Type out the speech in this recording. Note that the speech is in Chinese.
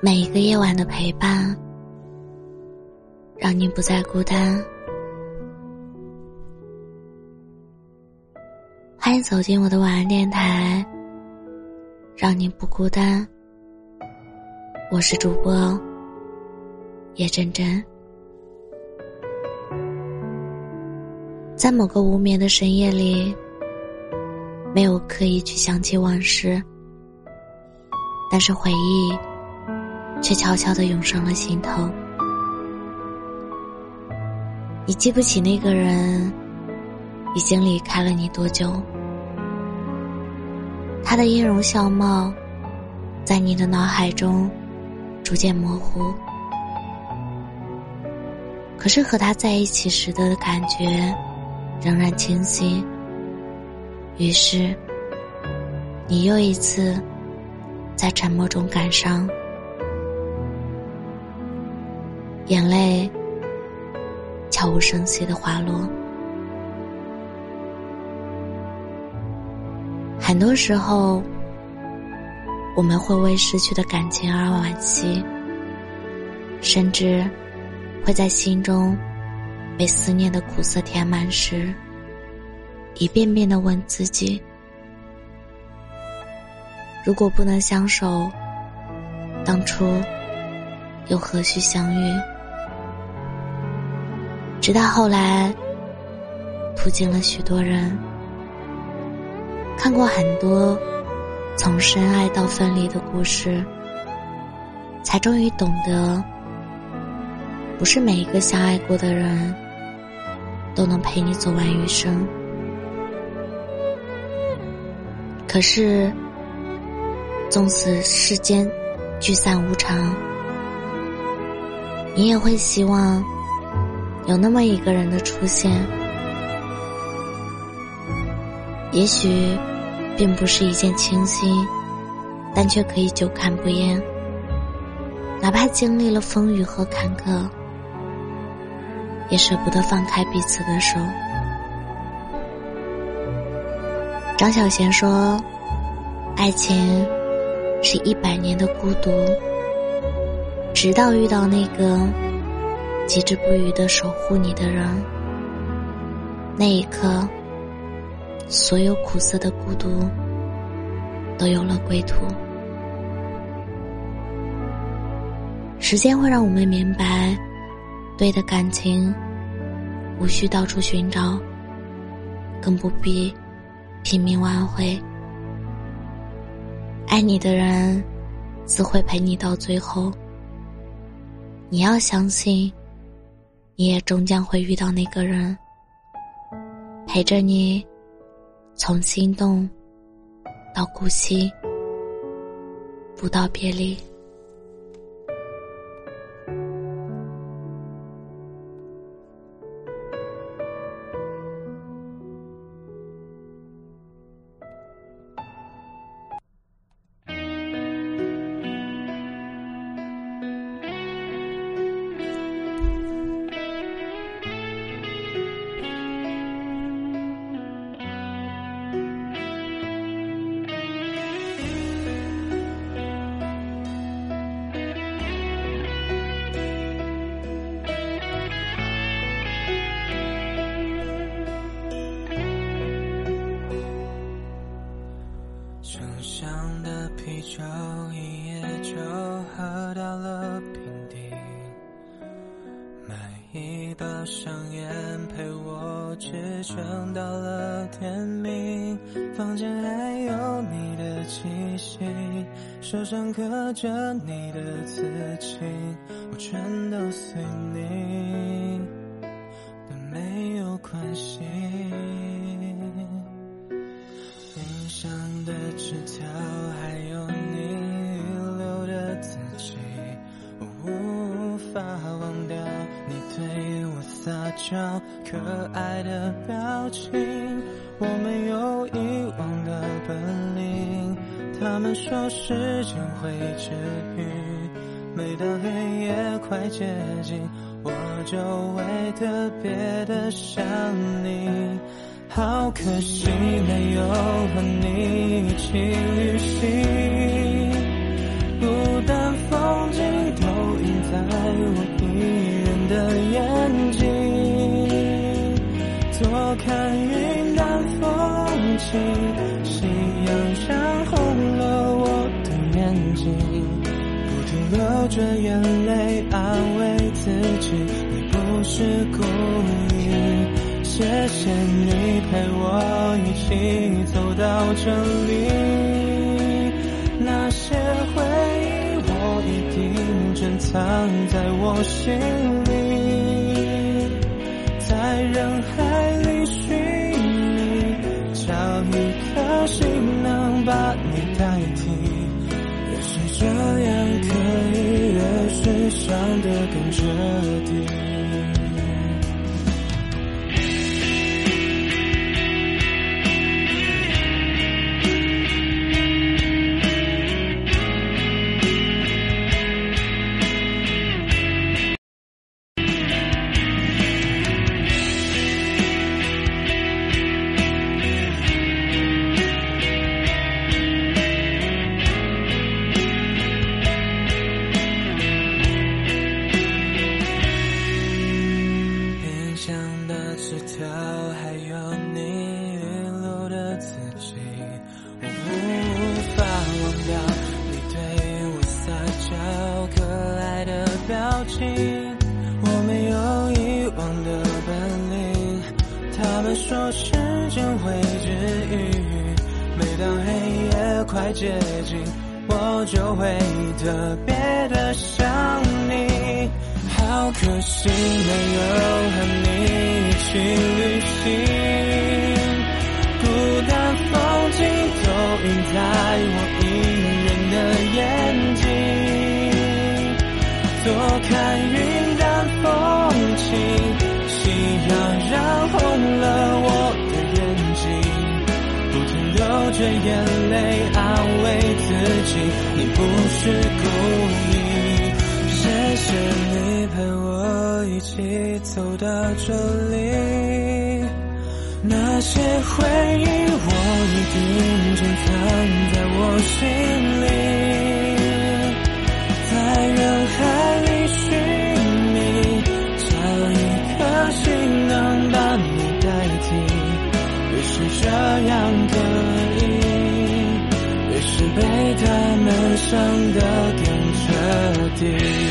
每一个夜晚的陪伴，让你不再孤单。欢迎走进我的晚安电台，让你不孤单。我是主播叶真真。在某个无眠的深夜里，没有刻意去想起往事，但是回忆却悄悄的涌上了心头。你记不起那个人已经离开了你多久，他的音容笑貌在你的脑海中逐渐模糊，可是和他在一起时的感觉。仍然清晰。于是，你又一次在沉默中感伤，眼泪悄无声息的滑落。很多时候，我们会为失去的感情而惋惜，甚至会在心中。被思念的苦涩填满时，一遍遍的问自己：如果不能相守，当初又何须相遇？直到后来，途经了许多人，看过很多从深爱到分离的故事，才终于懂得，不是每一个相爱过的人。都能陪你走完余生。可是，纵使世间聚散无常，你也会希望有那么一个人的出现。也许，并不是一见倾心，但却可以久看不厌。哪怕经历了风雨和坎坷。也舍不得放开彼此的手。张小娴说：“爱情是一百年的孤独，直到遇到那个极致不渝的守护你的人，那一刻，所有苦涩的孤独都有了归途。时间会让我们明白。”对的感情，无需到处寻找，更不必拼命挽回。爱你的人，自会陪你到最后。你要相信，你也终将会遇到那个人，陪着你，从心动到顾惜，不到别离。一包香烟陪我支撑到了天明。房间还有你的气息，手上刻着你的字迹，我全都随你，但没有关系。印象的纸条还有你遗留的字迹，我无法忘掉你对。撒娇可爱的表情我没有遗忘的本领他们说时间会治愈每当黑夜快接近我就会特别的想你。好可惜没有和你一起旅行孤单风景都印在我一人的眼多看云淡风轻夕阳染红了我的眼睛不停流着眼泪安慰自己你不是故意谢谢你陪我一起走到这里那些回忆我一定珍藏在我心。里的更彻底。太接近，我就会特别的想你。好可惜没有和你一起旅行，着眼泪安慰自己，你不是故意。谢谢你陪我一起走到这里，那些回忆我一定珍藏在我心里，伤得更彻底